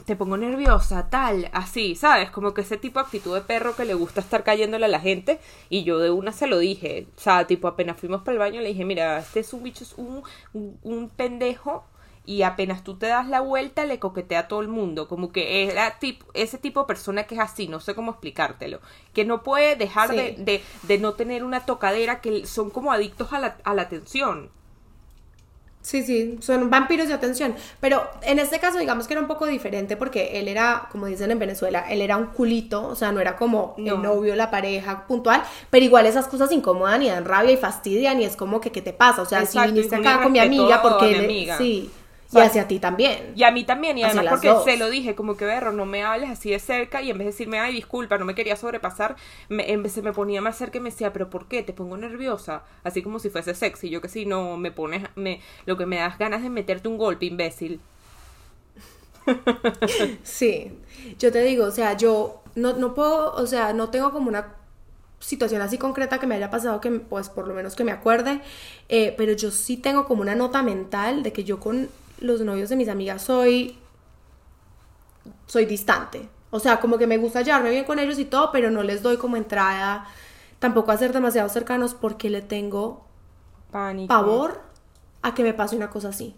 B: te pongo nerviosa, tal, así, ¿sabes? Como que ese tipo de actitud de perro que le gusta estar cayéndole a la gente. Y yo de una se lo dije. O sea, tipo, apenas fuimos para el baño, le dije, mira, este es un bicho, es un, un, pendejo. Y apenas tú te das la vuelta, le coquetea a todo el mundo. Como que es ese tipo de persona que es así, no sé cómo explicártelo. Que no puede dejar de, de, de, no tener una tocadera, que son como adictos a la, a la atención.
A: Sí, sí, son vampiros de atención. Pero en este caso, digamos que era un poco diferente porque él era, como dicen en Venezuela, él era un culito, o sea, no era como el novio, la pareja puntual, pero igual esas cosas incomodan y dan rabia y fastidian y es como que, ¿qué te pasa? O sea, si viniste acá con mi amiga, porque él, sí, y hacia ti también.
B: Y a mí también, y además porque se lo dije, como que berro, no me hables así de cerca, y en vez de decirme, ay, disculpa, no me quería sobrepasar, me, en vez se me ponía más cerca y me decía, pero ¿por qué? Te pongo nerviosa, así como si fuese sexy, yo que si no me pones, me, lo que me das ganas de meterte un golpe, imbécil.
A: Sí, yo te digo, o sea, yo no, no puedo, o sea, no tengo como una situación así concreta que me haya pasado que pues por lo menos que me acuerde eh, pero yo sí tengo como una nota mental de que yo con los novios de mis amigas soy soy distante. O sea, como que me gusta llevarme bien con ellos y todo, pero no les doy como entrada tampoco a ser demasiado cercanos porque le tengo pavor a que me pase una cosa así.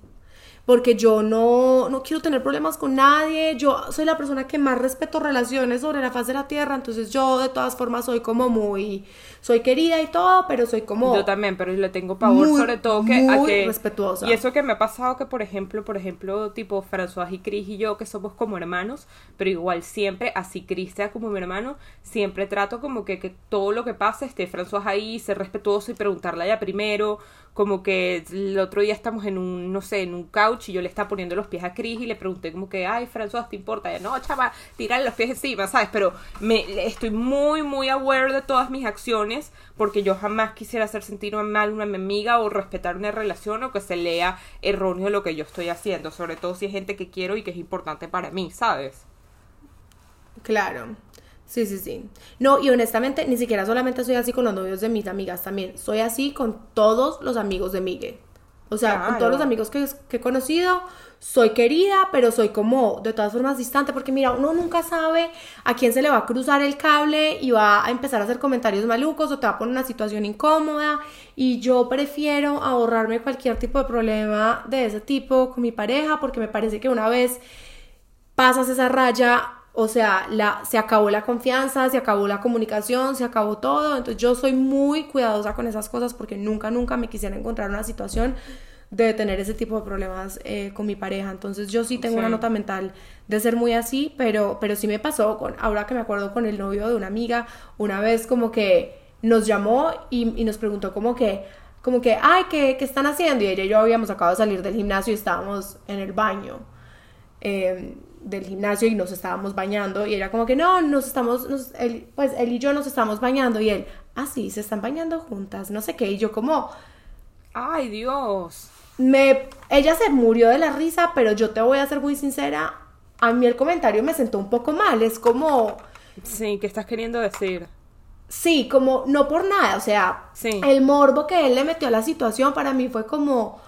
A: Porque yo no, no quiero tener problemas con nadie, yo soy la persona que más respeto relaciones sobre la faz de la tierra, entonces yo de todas formas soy como muy soy querida y todo, pero soy como...
B: Yo también, pero le tengo pavor
A: Muy,
B: sobre todo que... a
A: muy
B: que-
A: respetuosa.
B: Y eso que me ha pasado que, por ejemplo, por ejemplo, tipo François y Chris y yo, que somos como hermanos, pero igual siempre, así Chris sea como mi hermano, siempre trato como que, que todo lo que pase esté François ahí, ser respetuoso y preguntarle a ella primero, como que el otro día estamos en un, no sé, en un couch y yo le estaba poniendo los pies a Chris y le pregunté como que, ay, François, ¿te importa? Y ella, no, chava, tirarle los pies encima, ¿sabes? Pero me estoy muy, muy aware de todas mis acciones porque yo jamás quisiera hacer sentir mal a una mi amiga o respetar una relación o que se lea erróneo lo que yo estoy haciendo, sobre todo si es gente que quiero y que es importante para mí, ¿sabes?
A: Claro. Sí, sí, sí. No, y honestamente, ni siquiera solamente soy así con los novios de mis amigas también. Soy así con todos los amigos de Miguel. O sea, con todos los amigos que, que he conocido, soy querida, pero soy como de todas formas distante, porque mira, uno nunca sabe a quién se le va a cruzar el cable y va a empezar a hacer comentarios malucos o te va a poner una situación incómoda. Y yo prefiero ahorrarme cualquier tipo de problema de ese tipo con mi pareja, porque me parece que una vez pasas esa raya, o sea, la, se acabó la confianza, se acabó la comunicación, se acabó todo. Entonces yo soy muy cuidadosa con esas cosas porque nunca, nunca me quisiera encontrar en una situación de tener ese tipo de problemas eh, con mi pareja. Entonces yo sí tengo
B: Sí.
A: una nota mental de ser muy así, pero, pero sí me pasó con, ahora que me acuerdo con el novio de una amiga, una vez como que nos llamó y, y nos preguntó como que, como que, ay, ¿qué, ¿qué están haciendo? Y ella y yo habíamos acabado de salir del gimnasio y estábamos en el baño eh, del gimnasio y nos estábamos bañando y era como que no, nos estamos, nos- él, pues él y yo nos estamos bañando y él, ah sí, se están bañando juntas, no sé qué, y yo como,
B: Ay, Dios.
A: Me, ella se murió de la risa, pero yo te voy a ser muy sincera, a mí el comentario me sentó un poco mal, es como,
B: Sí, ¿qué estás queriendo decir?
A: sí, como, no por nada, o sea,
B: Sí.
A: el morbo que él le metió a la situación para mí fue como,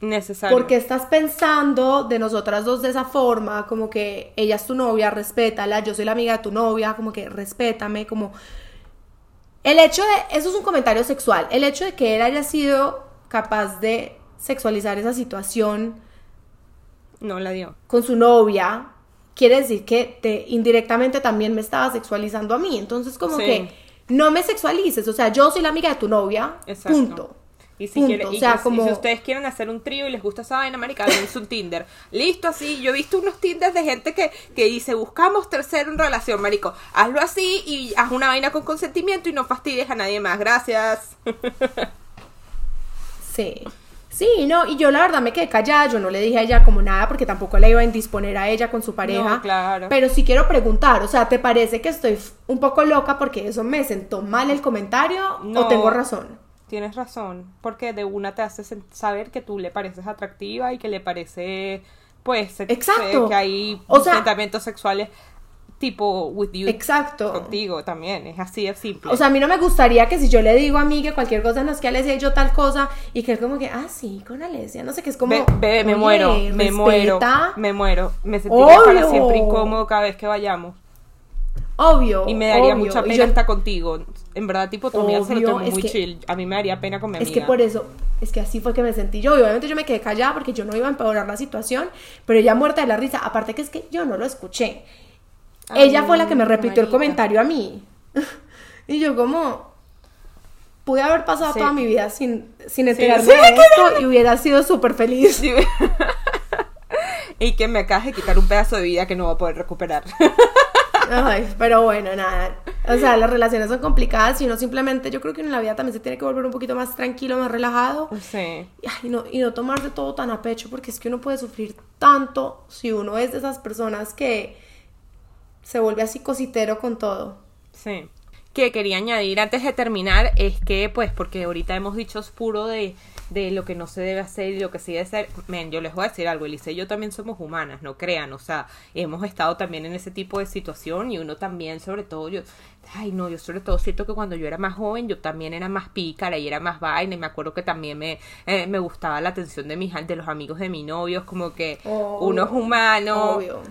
B: Necesario.
A: ¿Por qué estás pensando de nosotras dos de esa forma? Como que ella es tu novia, respétala, yo soy la amiga de tu novia, como que respétame, como... El hecho de, eso es un comentario sexual, el hecho de que él haya sido capaz de sexualizar esa situación
B: No la dio.
A: con su novia, quiere decir que te indirectamente también me estaba sexualizando a mí. Entonces, como
B: Sí.
A: que no me sexualices, o sea, yo soy la amiga de tu novia,
B: Exacto.
A: punto.
B: Y si,
A: o sea,
B: que
A: como-
B: si ustedes quieren hacer un trío y les gusta esa vaina, marica, háganse un Tinder. Listo, así. Yo he visto unos Tinders de gente que, que dice, buscamos tercero en relación, marico. Hazlo así y haz una vaina con consentimiento y no fastidies a nadie más. Gracias.
A: Sí. Sí, no, y yo la verdad me quedé callada, yo no le dije a ella como nada porque tampoco la iba a indisponer a ella con su pareja.
B: No, claro.
A: Pero sí quiero preguntar, o sea, ¿te parece que estoy un poco loca porque eso me sentó mal el comentario
B: No.
A: o tengo razón?
B: Tienes razón, porque de una te hace saber que tú le pareces atractiva y que le parece, pues,
A: Exacto.
B: que hay
A: O sea-
B: sentimientos sexuales tipo with you
A: Exacto.
B: contigo también. Es así de simple.
A: O sea, a mí no me gustaría que si yo le digo a mí que cualquier cosa no es que Alesia y yo tal cosa y que es como que, ah, sí, con Alesia, no sé qué es como.
B: Ve, me muero, me muero, me muero. Me sentiría para siempre incómodo cada vez que vayamos.
A: Obvio.
B: Y me daría
A: obvio.
B: mucha pena
A: yo-
B: estar contigo. En verdad, tipo, tu amiga se lo tomó
A: es
B: muy
A: que-
B: chill. A mí me daría pena con mi
A: Es
B: amiga.
A: que por eso, es que así fue que me sentí yo. Y obviamente yo me quedé callada porque yo no iba a empeorar la situación, pero ella muerta de la risa. Aparte que es que yo no lo escuché.
B: Ay,
A: ella fue la que me repitió el comentario a mí. y yo como pude haber pasado
B: Sí.
A: toda mi vida sin, sin enterarme
B: sí,
A: de esto y hubiera sido súper feliz.
B: Y que me acabas de quitar un pedazo de vida que no voy a poder recuperar.
A: Ay, pero bueno, nada. O sea, las relaciones son complicadas y uno simplemente, yo creo que en la vida también se tiene que volver un poquito más tranquilo, más relajado.
B: sí.
A: Y, no, y no tomarse todo tan a pecho, porque es que uno puede sufrir tanto si uno es de esas personas que se vuelve así cositero con todo.
B: Sí. Que quería añadir antes de terminar es que, pues, porque ahorita hemos dicho es puro de, de lo que no se debe hacer y lo que sí debe ser. Men, yo les voy a decir algo, Elise y yo también somos humanas, no crean, o sea, hemos estado también en ese tipo de situación y uno también, sobre todo, yo, ay, no, yo sobre todo siento que cuando yo era más joven, yo también era más pícara y era más vaina y me acuerdo que también me, eh, me gustaba la atención de mis, de los amigos de mi novio, como que
A: Obvio.
B: uno es humano.
A: Obvio.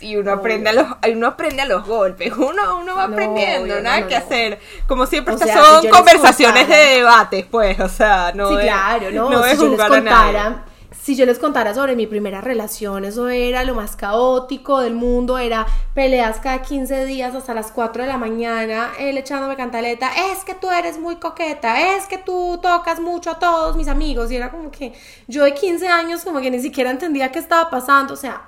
B: Y uno aprende a los, uno aprende a los golpes, uno, uno va
A: No,
B: aprendiendo,
A: obvio,
B: nada
A: no,
B: que
A: no.
B: hacer. Como siempre, estas
A: sea,
B: son conversaciones
A: contara-
B: de debates, pues, o sea, no
A: sí,
B: de-
A: claro, ¿no?
B: no
A: si yo les
B: juzgar a
A: contara si yo les contara sobre mi primera relación, eso era lo más caótico del mundo, era peleas cada 15 días hasta las 4 de la mañana, él echándome cantaleta, es que tú eres muy coqueta, es que tú tocas mucho a todos mis amigos, y era como que yo de 15 años como que ni siquiera entendía qué estaba pasando, o sea,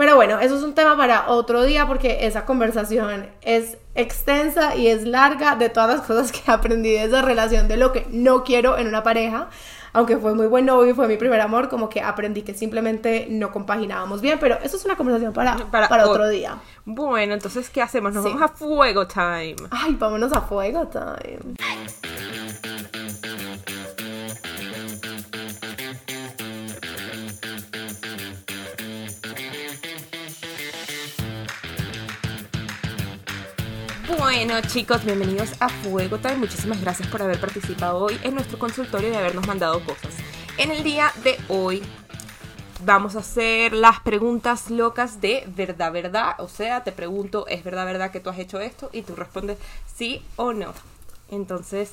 A: pero bueno, eso es un tema para otro día porque esa conversación es extensa y es larga de todas las cosas que aprendí de esa relación, de lo que no quiero en una pareja. Aunque fue muy buen novio, fue mi primer amor, como que aprendí que simplemente no compaginábamos bien, pero eso es una conversación para, para, otro día.
B: Bueno, entonces, ¿qué hacemos? Nos vamos a fuego time.
A: Ay, vámonos a fuego time.
B: Bueno chicos, bienvenidos a Fuego Time. Muchísimas gracias por haber participado hoy en nuestro consultorio y habernos mandado cosas. En el día de hoy vamos a hacer las preguntas locas de verdad, verdad. O sea, te pregunto, ¿es verdad, verdad que tú has hecho esto? Y tú respondes sí o no. Entonces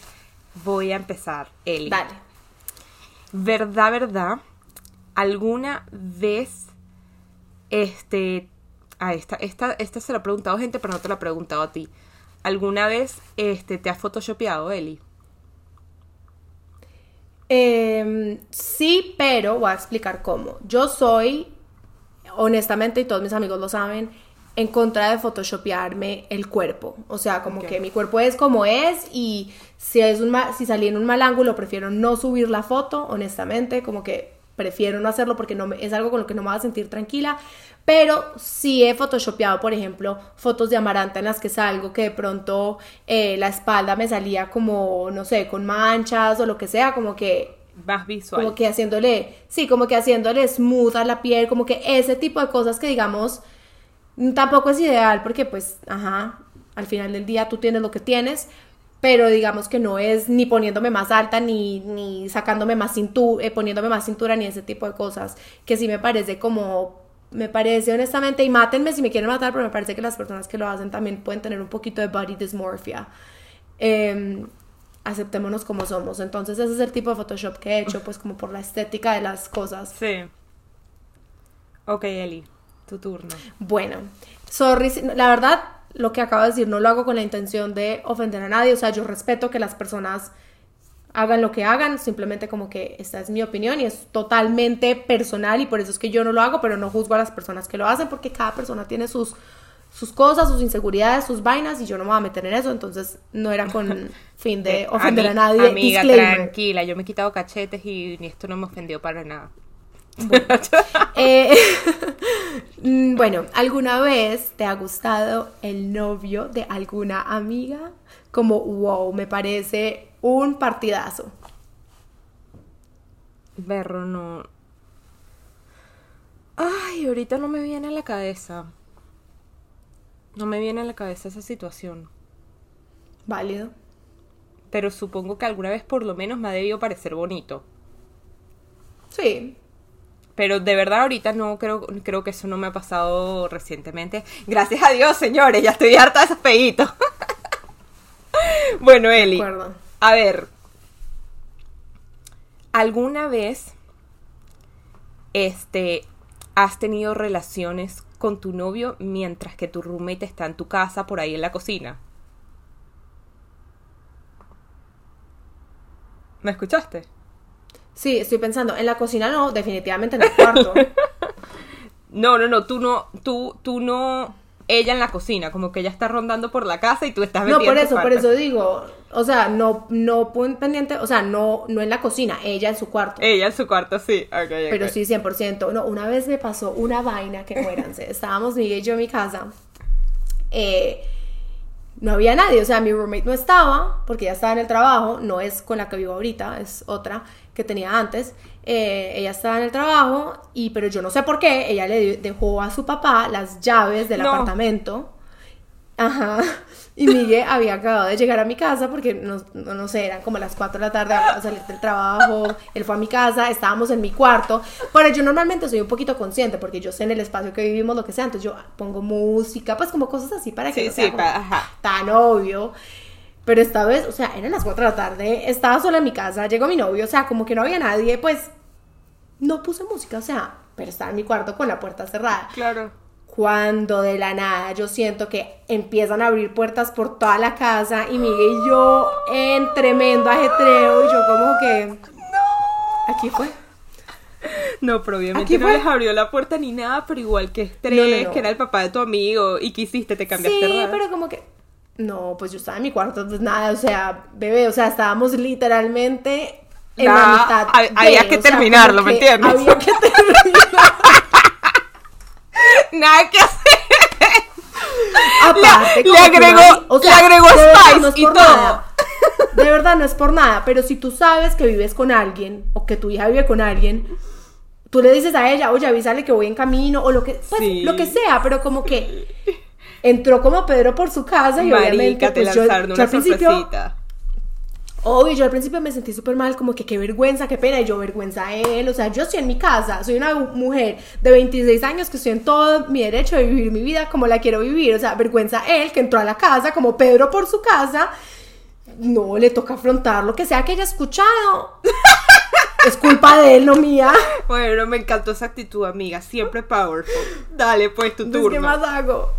B: voy a empezar, Eli.
A: Dale.
B: ¿Verdad, verdad? ¿Alguna vez este... Ah, esta, esta, esta se la he preguntado gente, pero no te la he preguntado a ti. ¿Alguna vez este, te has photoshopeado, Eli?
A: Em, sí, pero voy a explicar cómo. Yo soy, honestamente, y todos mis amigos lo saben, en contra de photoshopearme el cuerpo. O sea, como que mi cuerpo es como es y si, es un si salí en un mal ángulo, prefiero no subir la foto, honestamente, como que prefiero no hacerlo porque no es algo con lo que no me voy a sentir tranquila. Pero sí he photoshopeado, por ejemplo, fotos de Amaranta en las que salgo que de pronto eh, la espalda me salía como, no sé, con manchas o lo que sea, como que
B: más visual.
A: Como que haciéndole, sí, como que haciéndole smooth a la piel, como que ese tipo de cosas que digamos tampoco es ideal porque pues, ajá, al final del día tú tienes lo que tienes, pero digamos que no es ni poniéndome más alta ni, ni sacándome más cintura, eh, poniéndome más cintura ni ese tipo de cosas, que sí me parece como me parece honestamente, y mátenme si me quieren matar, pero me parece que las personas que lo hacen también pueden tener un poquito de body dysmorphia. Em, aceptémonos como somos. Entonces ese es el tipo de Photoshop que he hecho, pues como por la estética de las cosas.
B: Sí. Ok, Eli, tu turno.
A: Bueno, sorry, la verdad, lo que acabo de decir no lo hago con la intención de ofender a nadie, o sea, yo respeto que las personas hagan lo que hagan, simplemente como que esta es mi opinión y es totalmente personal y por eso es que yo no lo hago, pero no juzgo a las personas que lo hacen porque cada persona tiene sus sus cosas, sus inseguridades, sus vainas y yo no me voy a meter en eso, entonces no era con fin de ofender a, nadie.
B: Amiga, tranquila, yo me he quitado cachetes y esto no me ofendió para nada.
A: Eh, mm, bueno, ¿alguna vez te ha gustado el novio de alguna amiga? Como, wow, me parece un partidazo.
B: Berro, no. Ay, ahorita no me viene a la cabeza. No me viene a la cabeza esa situación.
A: Válido.
B: Pero supongo que alguna vez por lo menos me ha debido parecer bonito.
A: Sí.
B: Pero de verdad ahorita no creo, creo que eso no me ha pasado recientemente. Gracias a Dios, señores, ya estoy harta de esos peitos. bueno, Eli. A ver, ¿alguna vez este has tenido relaciones con tu novio mientras que tu roommate está en tu casa por ahí en la cocina? ¿Me escuchaste?
A: Sí, estoy pensando, en la cocina no, definitivamente en el cuarto.
B: no, no, no, tú no, tú, tú no ella en la cocina, como que ella está rondando por la casa y tú estás
A: No, por eso, por eso digo, o sea, no, no pendiente, o sea, no, no en la cocina, ella en su cuarto.
B: Ella en su cuarto, sí,
A: Pero sí, 100%. No, una vez me pasó una vaina que muéranse, estábamos Miguel y yo en mi casa, eh, no había nadie, o sea, mi roommate no estaba, porque ya estaba en el trabajo, no es con la que vivo ahorita, es otra que tenía antes, eh, ella estaba en el trabajo, y, pero yo no sé por qué, ella le dejó a su papá las llaves del apartamento. Ajá. Y Miguel había acabado de llegar a mi casa porque no, no, sé, eran como las 4 de la tarde, a salir del trabajo, él fue a mi casa, estábamos en mi cuarto. Pero yo normalmente soy un poquito consciente porque yo sé en el espacio que vivimos lo que sea, entonces yo pongo música, pues como cosas así para que no sea tan obvio. Pero esta vez, o sea, eran las 4 de la tarde, estaba sola en mi casa, llegó mi novio, o sea, como que no había nadie, pues no puse música, o sea, pero estaba en mi cuarto con la puerta cerrada.
B: Claro.
A: Cuando de la nada yo siento que empiezan a abrir puertas por toda la casa y Miguel y yo en tremendo ajetreo y yo como que... No. Aquí fue.
B: No, pero obviamente
A: Aquí
B: no les abrió la puerta ni nada, pero igual que estrés,
A: No, no, no.
B: que era el papá de tu amigo y que hiciste, te cambiaste
A: Sí, pero como que... No, pues yo estaba en mi cuarto, pues nada, o sea, bebé, o sea, estábamos literalmente en la mitad.
B: hab- había
A: de,
B: que terminarlo, ¿me entiendes?
A: Había que terminar.
B: Nada que hacer.
A: Aparte,
B: Le- le agregó-
A: o sea,
B: le agregó
A: de
B: spice
A: no es
B: y
A: por
B: todo.
A: nada. De verdad no es por nada, pero si tú sabes que vives con alguien o que tu hija vive con alguien, tú le dices a ella, oye, avísale que voy en camino o lo que, pues,
B: Sí.
A: lo que sea, pero como que entró como Pedro por su casa y obviamente
B: Marica, te
A: pues, yo, yo al principio. Obvio, yo al principio me sentí súper mal, como que qué vergüenza, qué pena, y yo vergüenza a él, o sea, yo estoy en mi casa, soy una mujer de 26 años que estoy en todo mi derecho de vivir mi vida como la quiero vivir, o sea, vergüenza a él que entró a la casa, como Pedro por su casa, no, le toca afrontar lo que sea que haya escuchado, es culpa de él, no mía,
B: Bueno, me encantó esa actitud, amiga. Siempre powerful. Dale, pues, tu turno.
A: ¿qué más hago?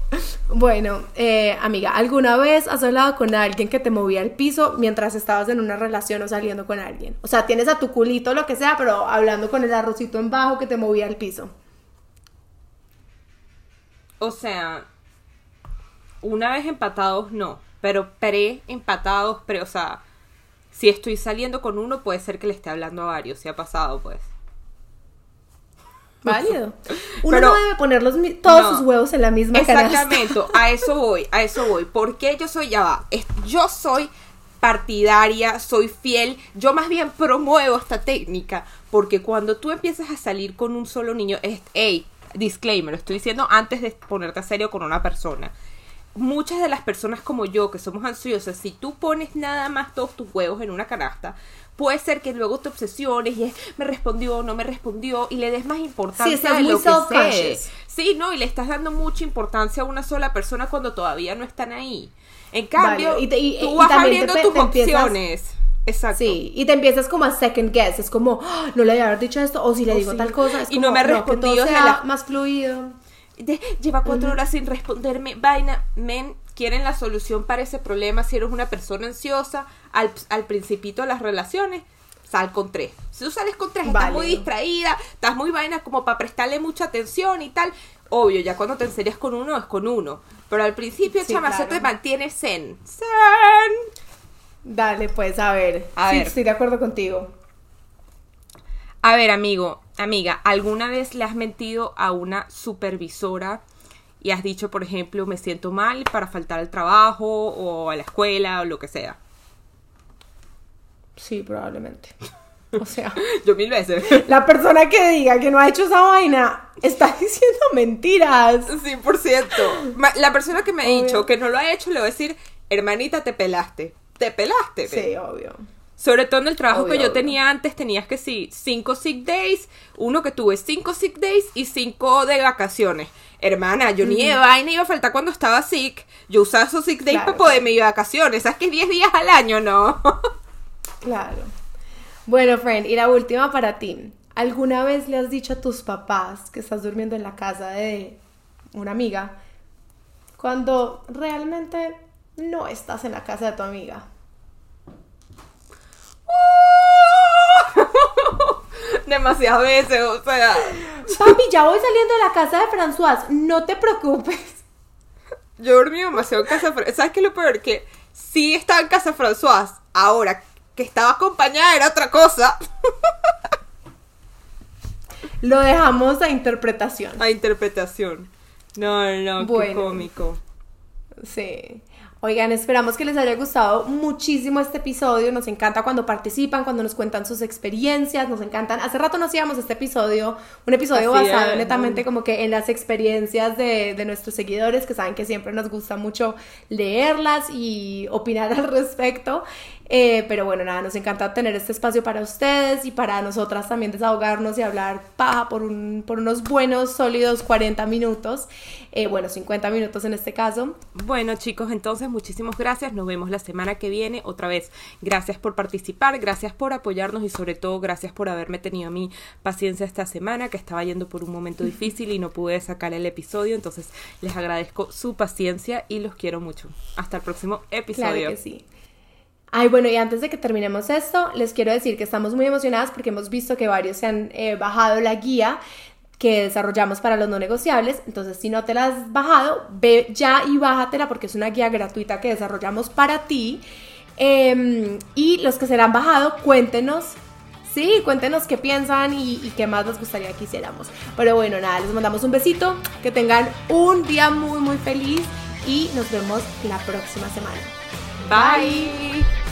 A: Bueno, eh, amiga, ¿alguna vez has hablado con alguien que te movía el piso mientras estabas en una relación o saliendo con alguien? O sea, tienes a tu culito, lo que sea, pero hablando con el arrocito en bajo que te movía el piso.
B: O sea, una vez empatados, no. Pero pre-empatados, pre, o sea, si estoy saliendo con uno, puede ser que le esté hablando a varios. Si ha pasado, pues.
A: Válido. Uno
B: Pero-
A: no debe poner los todos
B: No.
A: sus huevos en la misma canasta.
B: Exactamente, a eso voy, a eso voy. porque yo soy, ya va, es- yo soy partidaria, soy fiel, yo más bien promuevo esta técnica, porque cuando tú empiezas a salir con un solo niño, es, hey, disclaimer, lo estoy diciendo antes de ponerte a serio con una persona. Muchas de las personas como yo, que somos ansiosas, si tú pones nada más todos tus huevos en una canasta, puede ser que luego te obsesiones y es, me respondió, no me respondió, y le des más importancia de
A: muy
B: lo que sé. Sí, no, y le estás dando mucha importancia a una sola persona cuando todavía no están ahí. En cambio,
A: Vale, y te- y-
B: tú
A: y
B: vas abriendo
A: te-
B: tus
A: te empiezas-
B: opciones. Exacto.
A: Sí, y te empiezas como a second guess, es como, "Ah, no le debía haber dicho esto, o si le
B: O
A: digo
B: sí.
A: tal cosa, es
B: Y no
A: como,
B: me ha
A: que
B: respondido
A: todo
B: desde
A: sea
B: la-
A: más fluido.
B: De- lleva cuatro horas sin responderme. Vaina, men, quieren la solución para ese problema. Si eres una persona ansiosa, al, al principito de las relaciones, sal con tres. Si tú sales con tres, estás muy distraída, estás muy vaina como para prestarle mucha atención y tal. Obvio, ya cuando te enserias con uno, es con uno. Pero al principio,
A: Sí,
B: chama, eso
A: claro.
B: te mantiene zen. Zen.
A: Dale, pues, a ver.
B: A
A: sí,
B: ver.
A: estoy de acuerdo contigo.
B: A ver, amigo, amiga, ¿alguna vez le has mentido a una supervisora y has dicho, por ejemplo, me siento mal para faltar al trabajo o a la escuela o lo que sea?
A: Sí, probablemente. O sea,
B: Yo mil veces.
A: la persona que diga que no ha hecho esa vaina está diciendo mentiras.
B: 100%. Ma- La persona que me ha dicho que no lo ha hecho le voy a decir, hermanita, te pelaste. Te pelaste.
A: Sí,
B: pe".
A: obvio.
B: Sobre todo en el trabajo
A: Obvio,
B: que yo
A: obvio.
B: tenía antes, tenías que sí, cinco sick days, uno que tuve cinco sick days y cinco de vacaciones. Hermana, yo ni de vaina iba a faltar cuando estaba sick. Yo usaba esos sick days
A: Claro.
B: para poderme ir de vacaciones. ¿Sabes que 10 días al año? No.
A: Claro. Bueno, friend, y la última para ti. ¿Alguna vez le has dicho a tus papás que estás durmiendo en la casa de una amiga cuando realmente no estás en la casa de tu amiga?
B: Demasiadas veces, o sea.
A: Papi, ya voy saliendo de la casa de François, no te preocupes.
B: Yo dormí demasiado en casa. Fra- ¿Sabes qué es lo peor? Que sí estaba en casa François. Ahora que estaba acompañada era otra cosa.
A: Lo dejamos a interpretación.
B: A interpretación. No, no, qué
A: Bueno.
B: cómico.
A: Sí. Oigan, esperamos que les haya gustado muchísimo este episodio. Nos encanta cuando participan, cuando nos cuentan sus experiencias. Nos encantan. Hace rato no hacíamos este episodio, un episodio
B: Así
A: basado
B: es,
A: netamente
B: ¿no?
A: como que en las experiencias de, de nuestros seguidores, que saben que siempre nos gusta mucho leerlas y opinar al respecto. Eh, pero bueno, nada, nos encanta tener este espacio para ustedes y para nosotras también desahogarnos y hablar paja por, un, por unos buenos, sólidos 40 minutos. Eh, bueno, 50 minutos en este caso.
B: Bueno, chicos, entonces muchísimas gracias. Nos vemos la semana que viene. Otra vez, gracias por participar, gracias por apoyarnos y sobre todo gracias por haberme tenido a mí paciencia esta semana, que estaba yendo por un momento difícil y no pude sacar el episodio. Entonces, les agradezco su paciencia y los quiero mucho. Hasta el próximo episodio.
A: Claro que sí. Ay, bueno, y antes de que terminemos esto, les quiero decir que estamos muy emocionadas porque hemos visto que varios se han eh, bajado la guía que desarrollamos para los no negociables. Entonces, si no te la has bajado, ve ya y bájatela porque es una guía gratuita que desarrollamos para ti. Em, y los que se la han bajado, cuéntenos. Sí, cuéntenos qué piensan y, y qué más les gustaría que hiciéramos. Pero bueno, nada, les mandamos un besito. Que tengan un día muy, muy feliz y nos vemos la próxima semana. Bye.
B: Bye.